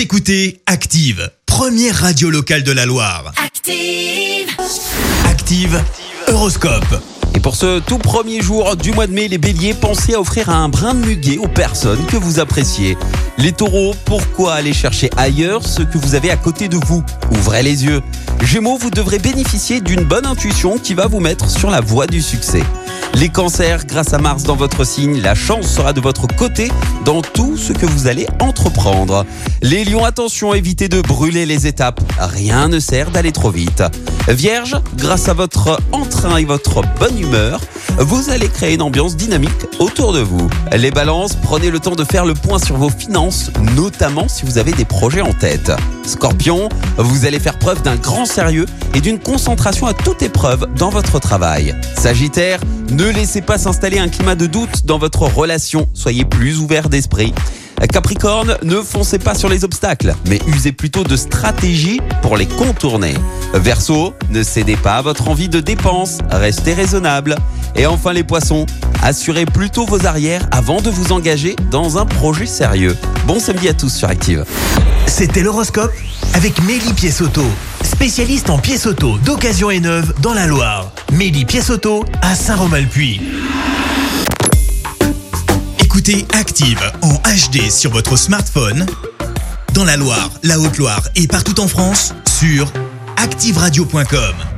Vous écoutez Active, première radio locale de la Loire. Active. Active, Horoscope. Et pour ce tout premier jour du mois de mai, les béliers, pensez à offrir un brin de muguet aux personnes que vous appréciez. Les taureaux, pourquoi aller chercher ailleurs ce que vous avez à côté de vous? Ouvrez les yeux. Gémeaux, vous devrez bénéficier d'une bonne intuition qui va vous mettre sur la voie du succès. Les cancers, grâce à Mars dans votre signe, la chance sera de votre côté dans tout ce que vous allez entreprendre. Les lions, attention, évitez de brûler les étapes. Rien ne sert d'aller trop vite. Vierge, grâce à votre entrain et votre bonne humeur, vous allez créer une ambiance dynamique autour de vous. Les balances, prenez le temps de faire le point sur vos finances, notamment si vous avez des projets en tête. Scorpion, vous allez faire preuve d'un grand sérieux et d'une concentration à toute épreuve dans votre travail. Sagittaire, ne laissez pas s'installer un climat de doute dans votre relation, soyez plus ouvert d'esprit. Capricorne, ne foncez pas sur les obstacles, mais usez plutôt de stratégie pour les contourner. Verseau, ne cédez pas à votre envie de dépense, restez raisonnable. Et enfin les poissons, assurez plutôt vos arrières avant de vous engager dans un projet sérieux. Bon samedi à tous sur Active. C'était l'horoscope avec Mélie Pièce-Auto, spécialiste en pièces auto d'occasion et neuve dans la Loire. Mélie Pièce-Auto à Saint-Romain-le-Puy. Écoutez Active en HD sur votre smartphone, dans la Loire, la Haute-Loire et partout en France, sur activeradio.com.